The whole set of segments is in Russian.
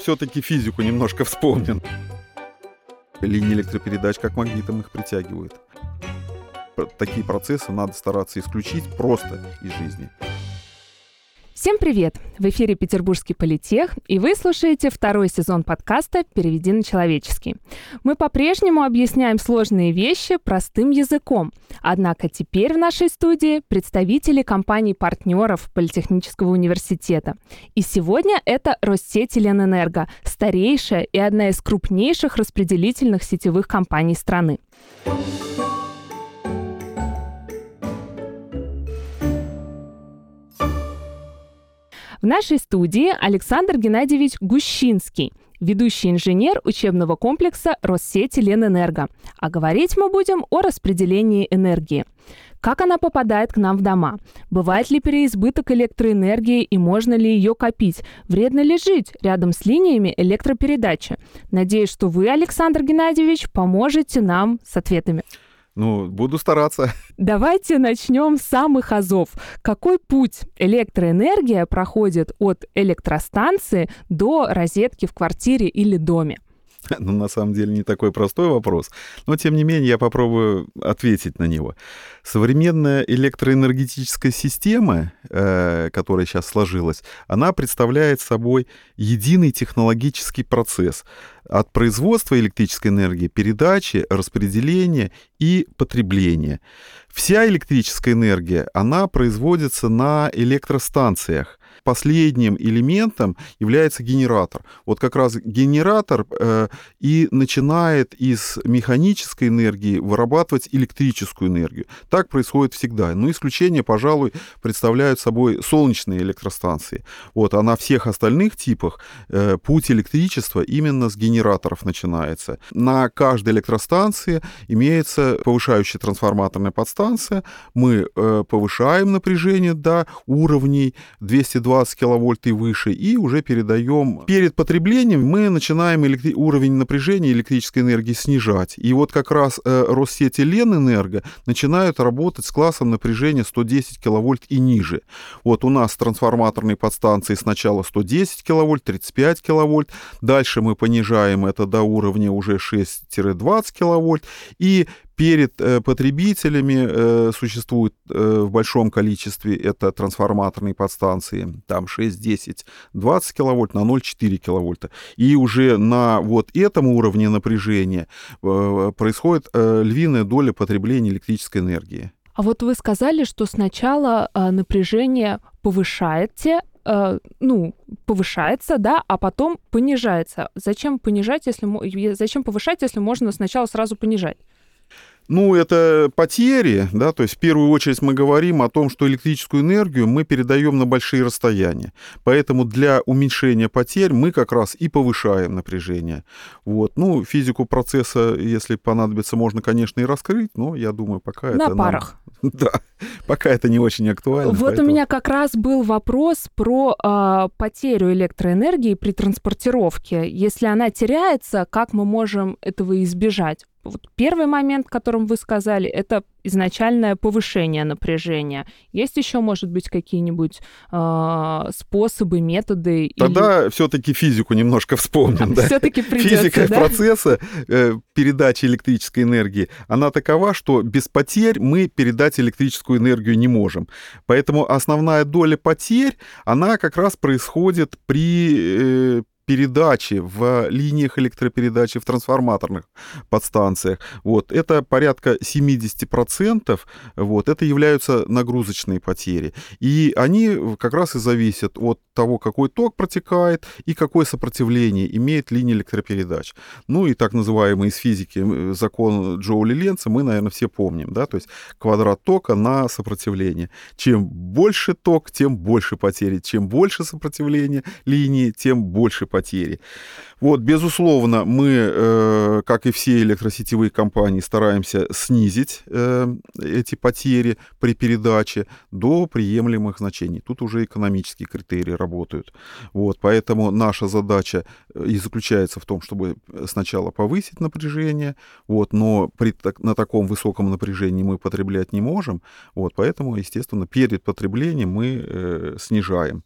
все-таки физику немножко вспомним. Линии электропередач как магнитом их притягивают. Такие процессы надо стараться исключить просто из жизни. Всем привет! В эфире Петербургский политех, и вы слушаете второй сезон подкаста «Переведи на человеческий». Мы по-прежнему объясняем сложные вещи простым языком, однако теперь в нашей студии представители компаний-партнеров Политехнического университета. И сегодня это Россеть Ленэнерго, старейшая и одна из крупнейших распределительных сетевых компаний страны. В нашей студии Александр Геннадьевич Гущинский, ведущий инженер учебного комплекса Россети Ленэнерго. А говорить мы будем о распределении энергии. Как она попадает к нам в дома? Бывает ли переизбыток электроэнергии и можно ли ее копить? Вредно ли жить рядом с линиями электропередачи? Надеюсь, что вы, Александр Геннадьевич, поможете нам с ответами. Ну, буду стараться. Давайте начнем с самых азов. Какой путь электроэнергия проходит от электростанции до розетки в квартире или доме? Ну, на самом деле, не такой простой вопрос. Но, тем не менее, я попробую ответить на него. Современная электроэнергетическая система, э, которая сейчас сложилась, она представляет собой единый технологический процесс от производства электрической энергии, передачи, распределения и потребления. Вся электрическая энергия, она производится на электростанциях последним элементом является генератор. Вот как раз генератор э, и начинает из механической энергии вырабатывать электрическую энергию. Так происходит всегда. Но исключение, пожалуй, представляют собой солнечные электростанции. Вот, а на всех остальных типах э, путь электричества именно с генераторов начинается. На каждой электростанции имеется повышающая трансформаторная подстанция. Мы э, повышаем напряжение до уровней 220 20 киловольт и выше, и уже передаем. Перед потреблением мы начинаем электри... уровень напряжения электрической энергии снижать. И вот как раз э, Россети Ленэнерго начинают работать с классом напряжения 110 киловольт и ниже. Вот у нас трансформаторные подстанции сначала 110 киловольт, 35 киловольт, дальше мы понижаем это до уровня уже 6-20 киловольт, и перед э, потребителями э, существует э, в большом количестве это трансформаторные подстанции, там 6, 10, 20 киловольт на 0,4 киловольта. И уже на вот этом уровне напряжения происходит львиная доля потребления электрической энергии. А вот вы сказали, что сначала напряжение повышаете, ну, повышается, да, а потом понижается. Зачем понижать, если зачем повышать, если можно сначала сразу понижать? Ну, это потери, да, то есть в первую очередь мы говорим о том, что электрическую энергию мы передаем на большие расстояния. Поэтому для уменьшения потерь мы как раз и повышаем напряжение. Вот. Ну, физику процесса, если понадобится, можно, конечно, и раскрыть, но я думаю, пока на это... На парах. Нам... Да, пока это не очень актуально. Вот поэтому... у меня как раз был вопрос про э, потерю электроэнергии при транспортировке. Если она теряется, как мы можем этого избежать? Вот первый момент, которым вы сказали, это изначальное повышение напряжения. Есть еще, может быть, какие-нибудь э, способы, методы? Тогда или... все-таки физику немножко вспомним. Да? Все-таки Физика да? процесса э, передачи электрической энергии, она такова, что без потерь мы передать электрическую энергию не можем. Поэтому основная доля потерь, она как раз происходит при э, передачи в линиях электропередачи, в трансформаторных подстанциях. Вот, это порядка 70%, вот, это являются нагрузочные потери. И они как раз и зависят от того, какой ток протекает и какое сопротивление имеет линия электропередач. Ну и так называемый из физики закон Джоули-Ленца мы, наверное, все помним, да, то есть квадрат тока на сопротивление. Чем больше ток, тем больше потери. Чем больше сопротивления линии, тем больше потери. Вот, безусловно, мы, э, как и все электросетевые компании, стараемся снизить э, эти потери при передаче до приемлемых значений. Тут уже экономические критерии работают. Вот, поэтому наша задача э, и заключается в том, чтобы сначала повысить напряжение, вот, но при, на таком высоком напряжении мы потреблять не можем. Вот, поэтому, естественно, перед потреблением мы снижаем.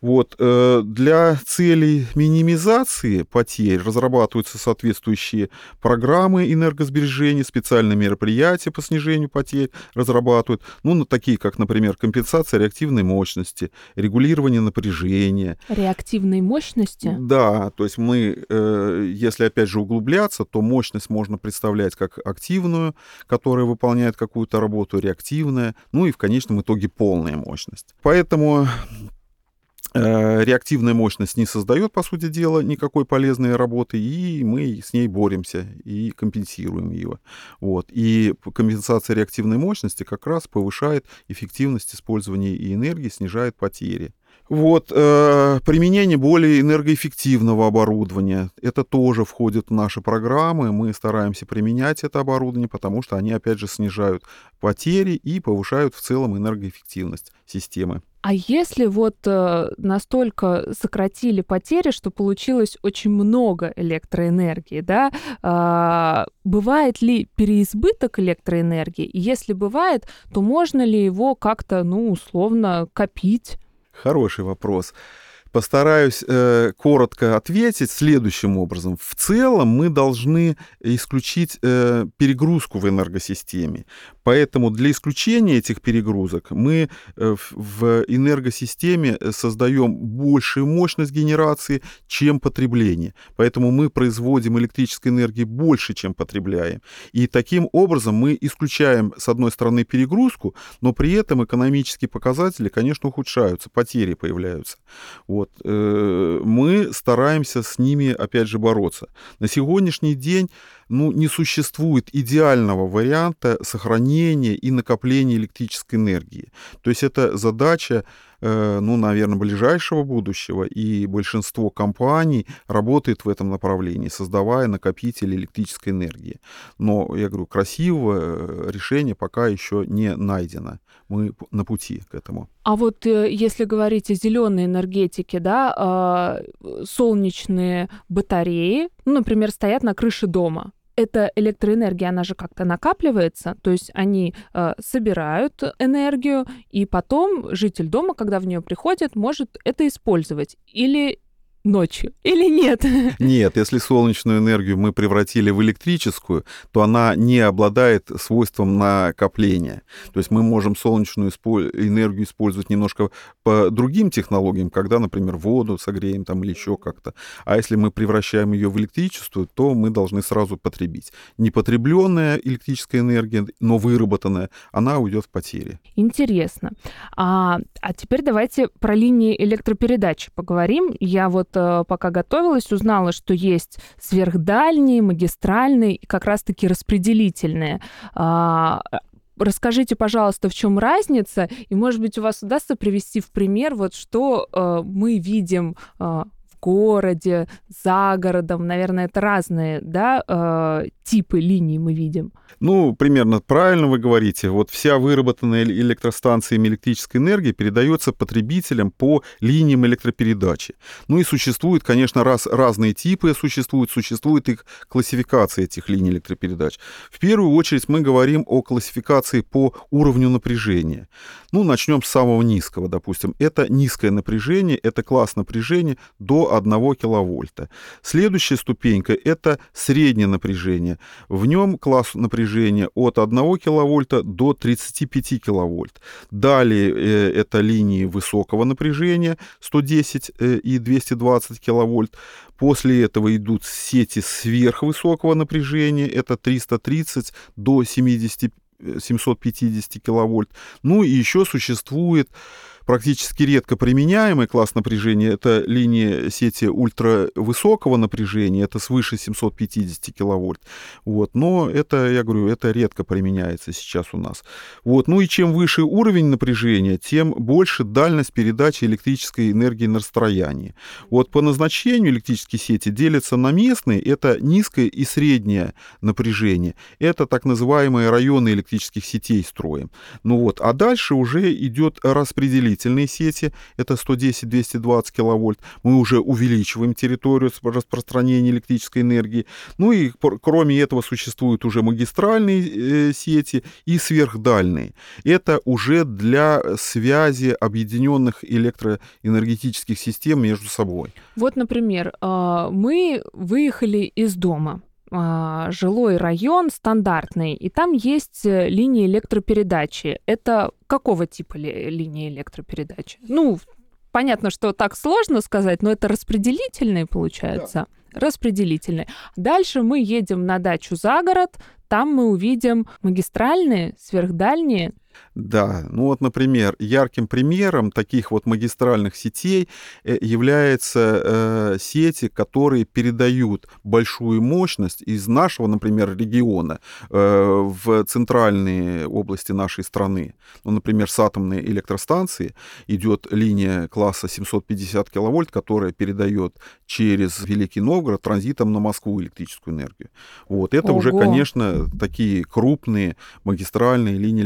Вот. Э, для целей минимизации потерь разрабатываются соответствующие программы энергосбережения, специальные мероприятия по снижению потерь разрабатывают, ну, такие как, например, компенсация реактивной мощности, регулирование напряжения. Реактивной мощности? Да, то есть мы, э, если опять же углубляться, то мощность можно представлять как активную, которая выполняет какую-то работу, реактивная, ну и в конечном итоге полная мощность. Поэтому реактивная мощность не создает, по сути дела, никакой полезной работы, и мы с ней боремся и компенсируем ее. Вот. И компенсация реактивной мощности как раз повышает эффективность использования и энергии, снижает потери. Вот, э, применение более энергоэффективного оборудования. Это тоже входит в наши программы. Мы стараемся применять это оборудование, потому что они, опять же, снижают потери и повышают в целом энергоэффективность системы. А если вот э, настолько сократили потери, что получилось очень много электроэнергии, да, э, бывает ли переизбыток электроэнергии? И если бывает, то можно ли его как-то, ну, условно, копить? Хороший вопрос. Постараюсь э, коротко ответить следующим образом. В целом мы должны исключить э, перегрузку в энергосистеме. Поэтому для исключения этих перегрузок мы э, в энергосистеме создаем большую мощность генерации, чем потребление. Поэтому мы производим электрической энергии больше, чем потребляем. И таким образом мы исключаем, с одной стороны, перегрузку, но при этом экономические показатели, конечно, ухудшаются, потери появляются. Вот. Э, мы стараемся с ними, опять же, бороться. На сегодняшний день ну, не существует идеального варианта сохранения и накопления электрической энергии. То есть это задача, э, ну, наверное, ближайшего будущего, и большинство компаний работает в этом направлении, создавая накопители электрической энергии. Но, я говорю, красивого э, решения пока еще не найдено. Мы на пути к этому. А вот э, если говорить о зеленой энергетике, да, а, солнечные батареи, ну, например, стоят на крыше дома эта электроэнергия, она же как-то накапливается, то есть они э, собирают энергию, и потом житель дома, когда в нее приходит, может это использовать. Или ночью или нет? Нет, если солнечную энергию мы превратили в электрическую, то она не обладает свойством накопления. То есть мы можем солнечную энергию использовать немножко по другим технологиям, когда, например, воду согреем там или еще как-то. А если мы превращаем ее в электричество, то мы должны сразу потребить. Непотребленная электрическая энергия, но выработанная, она уйдет в потери. Интересно. А, а теперь давайте про линии электропередач поговорим. Я вот пока готовилась, узнала, что есть сверхдальние, магистральные и как раз-таки распределительные. А, расскажите, пожалуйста, в чем разница, и, может быть, у вас удастся привести в пример, вот что э, мы видим э, городе, за городом, наверное, это разные да, э, типы линий мы видим. Ну, примерно правильно вы говорите. Вот вся выработанная электростанциями электрической энергии передается потребителям по линиям электропередачи. Ну и существуют, конечно, раз, разные типы существуют, существует их классификация этих линий электропередач. В первую очередь мы говорим о классификации по уровню напряжения. Ну, начнем с самого низкого, допустим. Это низкое напряжение, это класс напряжения до 1 киловольта. Следующая ступенька – это среднее напряжение. В нем класс напряжения от 1 киловольта до 35 киловольт. Далее э, это линии высокого напряжения 110 э, и 220 киловольт. После этого идут сети сверхвысокого напряжения, это 330 до 70, 750 э, киловольт. Ну и еще существует практически редко применяемый класс напряжения – это линия сети ультравысокого напряжения, это свыше 750 киловольт. Вот. Но это, я говорю, это редко применяется сейчас у нас. Вот. Ну и чем выше уровень напряжения, тем больше дальность передачи электрической энергии на расстоянии. Вот по назначению электрические сети делятся на местные, это низкое и среднее напряжение. Это так называемые районы электрических сетей строим. Ну вот. А дальше уже идет распределитель распределительные сети, это 110-220 киловольт, мы уже увеличиваем территорию распространения электрической энергии. Ну и кроме этого существуют уже магистральные э, сети и сверхдальные. Это уже для связи объединенных электроэнергетических систем между собой. Вот, например, а, мы выехали из дома, а, жилой район стандартный, и там есть э, линии электропередачи. Это какого типа ли, линии электропередачи? Ну, понятно, что так сложно сказать, но это распределительные, получается. Да. Распределительные. Дальше мы едем на дачу за город, там мы увидим магистральные, сверхдальние, да, ну вот, например, ярким примером таких вот магистральных сетей э, являются э, сети, которые передают большую мощность из нашего, например, региона э, в центральные области нашей страны. Ну, например, с атомной электростанции идет линия класса 750 киловольт, которая передает через Великий Новгород транзитом на Москву электрическую энергию. Вот это Ого. уже, конечно, такие крупные магистральные линии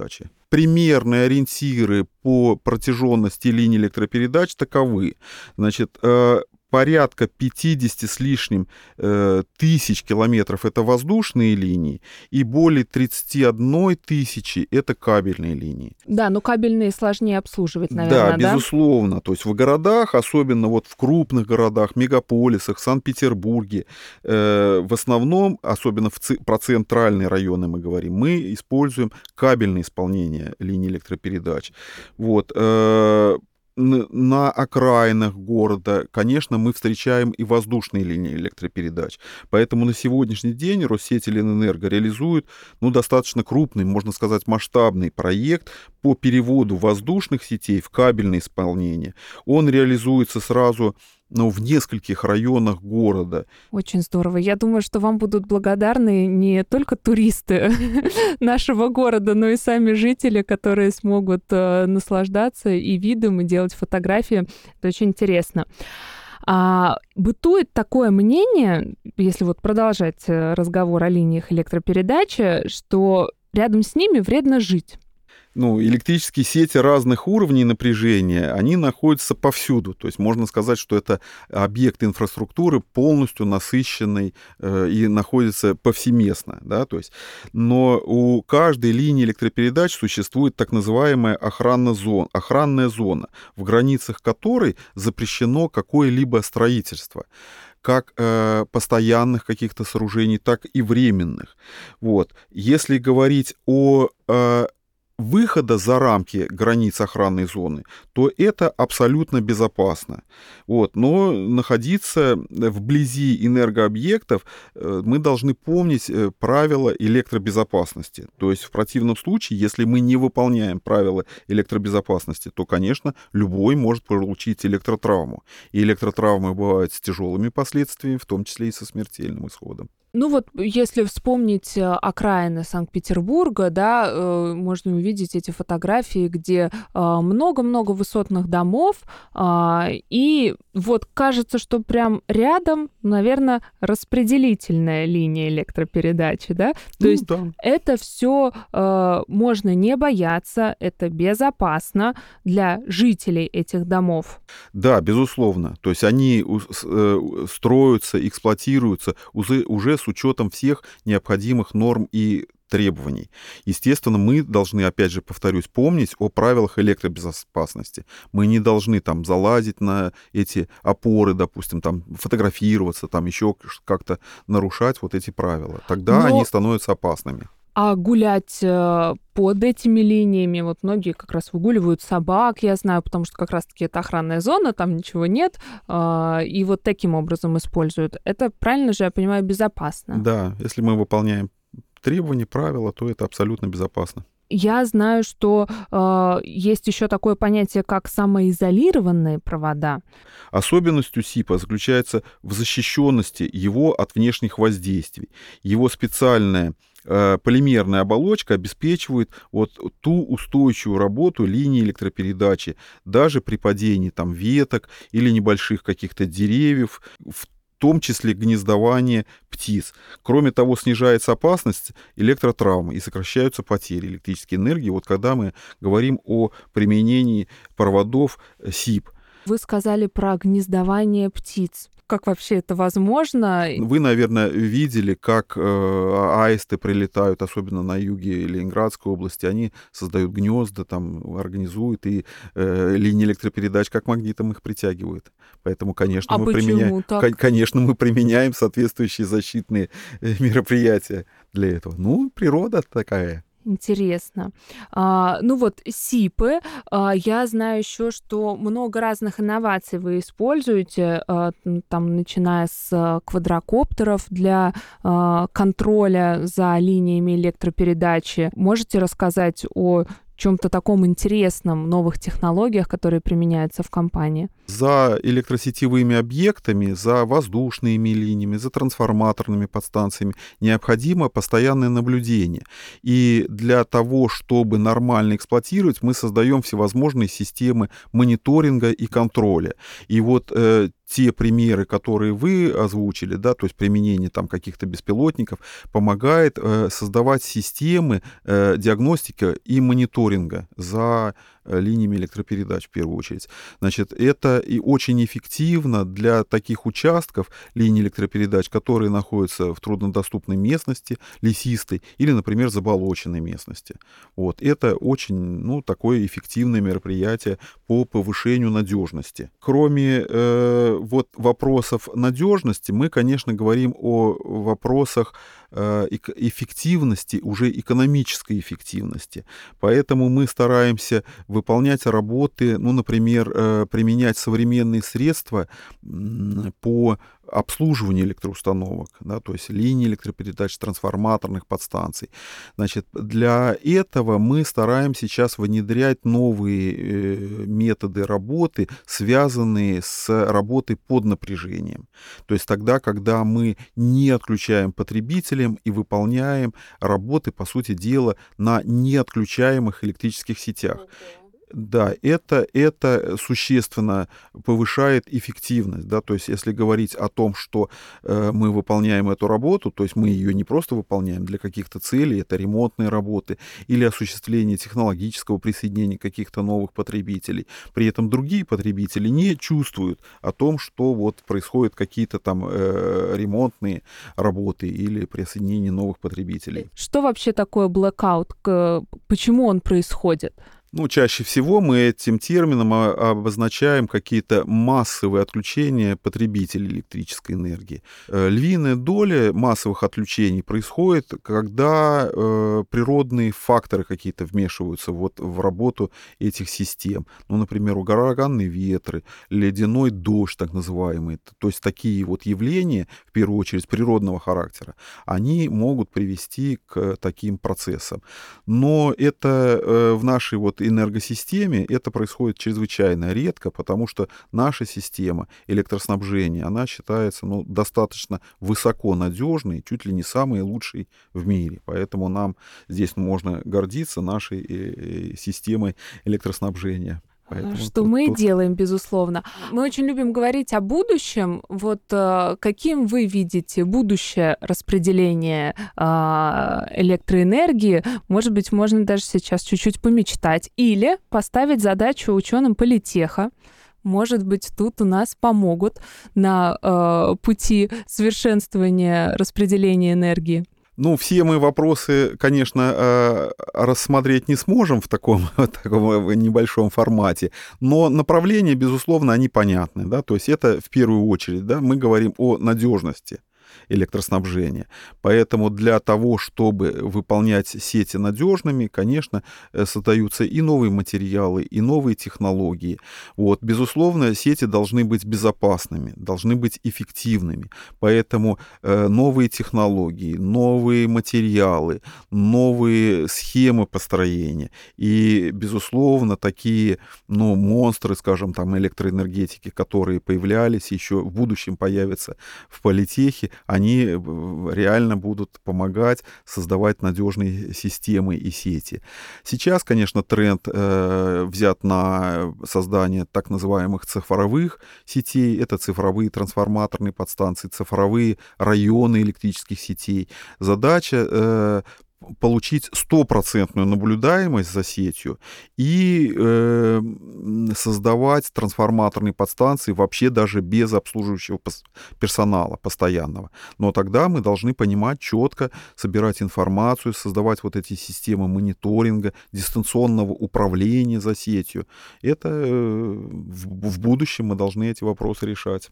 электропередачи. Примерные ориентиры по протяженности линий электропередач таковы. Значит, э, порядка 50 с лишним э, тысяч километров это воздушные линии, и более 31 тысячи это кабельные линии. Да, но кабельные сложнее обслуживать, наверное, да? Да, безусловно. То есть в городах, особенно вот в крупных городах, мегаполисах, Санкт-Петербурге, э, в основном, особенно в ци- про центральные районы мы говорим, мы используем кабельное исполнение линий электропередач. Вот. Э, на окраинах города, конечно, мы встречаем и воздушные линии электропередач. Поэтому на сегодняшний день Россетеленэнерго реализует ну, достаточно крупный, можно сказать, масштабный проект по переводу воздушных сетей в кабельное исполнение. Он реализуется сразу но в нескольких районах города. Очень здорово. Я думаю, что вам будут благодарны не только туристы нашего города, но и сами жители, которые смогут э, наслаждаться и видом, и делать фотографии. Это очень интересно. А, бытует такое мнение, если вот продолжать э, разговор о линиях электропередачи, что рядом с ними вредно жить ну, электрические сети разных уровней напряжения, они находятся повсюду. То есть можно сказать, что это объект инфраструктуры полностью насыщенный э, и находится повсеместно. Да? То есть, но у каждой линии электропередач существует так называемая охранная зона, охранная зона, в границах которой запрещено какое-либо строительство как э, постоянных каких-то сооружений, так и временных. Вот. Если говорить о э, выхода за рамки границ охранной зоны, то это абсолютно безопасно. Вот. Но находиться вблизи энергообъектов э, мы должны помнить э, правила электробезопасности. То есть в противном случае, если мы не выполняем правила электробезопасности, то, конечно, любой может получить электротравму. И электротравмы бывают с тяжелыми последствиями, в том числе и со смертельным исходом. Ну вот, если вспомнить э, окраины Санкт-Петербурга, да, э, можно увидеть эти фотографии, где э, много-много высотных домов, а, и вот кажется, что прям рядом, наверное, распределительная линия электропередачи, да? То ну, есть да. это все можно не бояться, это безопасно для жителей этих домов. Да, безусловно. То есть они строятся, эксплуатируются уже с учетом всех необходимых норм и требований. Естественно, мы должны, опять же, повторюсь, помнить о правилах электробезопасности. Мы не должны там залазить на эти опоры, допустим, там фотографироваться, там еще как-то нарушать вот эти правила. Тогда Но... они становятся опасными. А гулять э, под этими линиями, вот многие как раз выгуливают собак, я знаю, потому что как раз-таки это охранная зона, там ничего нет, а, и вот таким образом используют. Это, правильно же я понимаю, безопасно? Да, если мы выполняем требования, правила, то это абсолютно безопасно. Я знаю, что э, есть еще такое понятие, как самоизолированные провода. Особенностью СИПа заключается в защищенности его от внешних воздействий. Его специальная Э, полимерная оболочка обеспечивает вот ту устойчивую работу линии электропередачи даже при падении там веток или небольших каких-то деревьев в том числе гнездование птиц. Кроме того, снижается опасность электротравмы и сокращаются потери электрической энергии. Вот когда мы говорим о применении проводов СИП. Вы сказали про гнездование птиц как вообще это возможно? Вы, наверное, видели, как э, аисты прилетают, особенно на юге Ленинградской области. Они создают гнезда, там организуют и э, линии электропередач как магнитом их притягивают. Поэтому, конечно, а мы применяем, так? конечно, мы применяем соответствующие защитные э, мероприятия для этого. Ну, природа такая. Интересно. А, ну вот СИПы, а, я знаю еще, что много разных инноваций вы используете, а, там начиная с а, квадрокоптеров для а, контроля за линиями электропередачи. Можете рассказать о чем-то таком интересном, новых технологиях, которые применяются в компании? За электросетевыми объектами, за воздушными линиями, за трансформаторными подстанциями необходимо постоянное наблюдение. И для того, чтобы нормально эксплуатировать, мы создаем всевозможные системы мониторинга и контроля. И вот э, те примеры, которые вы озвучили, да, то есть применение там каких-то беспилотников, помогает э, создавать системы э, диагностики и мониторинга за линиями электропередач в первую очередь. Значит, это и очень эффективно для таких участков линий электропередач, которые находятся в труднодоступной местности, лесистой или, например, заболоченной местности. Вот. Это очень ну, такое эффективное мероприятие по повышению надежности. Кроме э, вот вопросов надежности, мы, конечно, говорим о вопросах Э, эффективности, уже экономической эффективности. Поэтому мы стараемся выполнять работы, ну, например, э, применять современные средства по обслуживанию электроустановок, да, то есть линии электропередач, трансформаторных подстанций. Значит, для этого мы стараемся сейчас внедрять новые э, методы работы, связанные с работой под напряжением. То есть тогда, когда мы не отключаем потребителям и выполняем работы, по сути дела, на неотключаемых электрических сетях. Да, это, это существенно повышает эффективность. Да? То есть если говорить о том, что э, мы выполняем эту работу, то есть мы ее не просто выполняем для каких-то целей, это ремонтные работы или осуществление технологического присоединения каких-то новых потребителей. При этом другие потребители не чувствуют о том, что вот происходят какие-то там э, ремонтные работы или присоединение новых потребителей. Что вообще такое blackout? Почему он происходит? Ну, чаще всего мы этим термином обозначаем какие-то массовые отключения потребителей электрической энергии. Э, львиная доля массовых отключений происходит, когда э, природные факторы какие-то вмешиваются вот в работу этих систем. Ну, например, ураганные ветры, ледяной дождь, так называемый. То есть такие вот явления, в первую очередь природного характера, они могут привести к таким процессам. Но это э, в нашей вот энергосистеме это происходит чрезвычайно редко, потому что наша система электроснабжения, она считается ну, достаточно высоко надежной, чуть ли не самой лучшей в мире. Поэтому нам здесь можно гордиться нашей э, э, системой электроснабжения. Поэтому что тут, мы тут... делаем, безусловно. Мы очень любим говорить о будущем. Вот э, каким вы видите будущее распределение э, электроэнергии? Может быть, можно даже сейчас чуть-чуть помечтать. Или поставить задачу ученым политеха может быть, тут у нас помогут на э, пути совершенствования распределения энергии. Ну, все мы вопросы, конечно, э, рассмотреть не сможем в таком, таком небольшом формате, но направления, безусловно, они понятны, да, то есть это в первую очередь, да, мы говорим о надежности электроснабжения. Поэтому для того, чтобы выполнять сети надежными, конечно, э, создаются и новые материалы, и новые технологии. Вот. Безусловно, сети должны быть безопасными, должны быть эффективными. Поэтому э, новые технологии, новые материалы, новые схемы построения и, безусловно, такие ну, монстры, скажем, там, электроэнергетики, которые появлялись, еще в будущем появятся в политехе, они реально будут помогать создавать надежные системы и сети. Сейчас, конечно, тренд э, взят на создание так называемых цифровых сетей. Это цифровые трансформаторные подстанции, цифровые районы электрических сетей. Задача э, получить стопроцентную наблюдаемость за сетью и э, создавать трансформаторные подстанции вообще даже без обслуживающего персонала постоянного. Но тогда мы должны понимать четко, собирать информацию, создавать вот эти системы мониторинга, дистанционного управления за сетью. Это э, в, в будущем мы должны эти вопросы решать.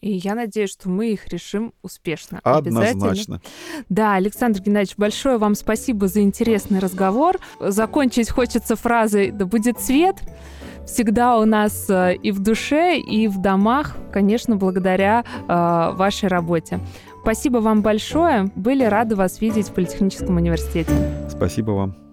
И я надеюсь, что мы их решим успешно. Однозначно. Да, Александр Геннадьевич, большое вам спасибо за интересный разговор. Закончить хочется фразой «Да будет свет». Всегда у нас э, и в душе, и в домах, конечно, благодаря э, вашей работе. Спасибо вам большое. Были рады вас видеть в Политехническом университете. Спасибо вам.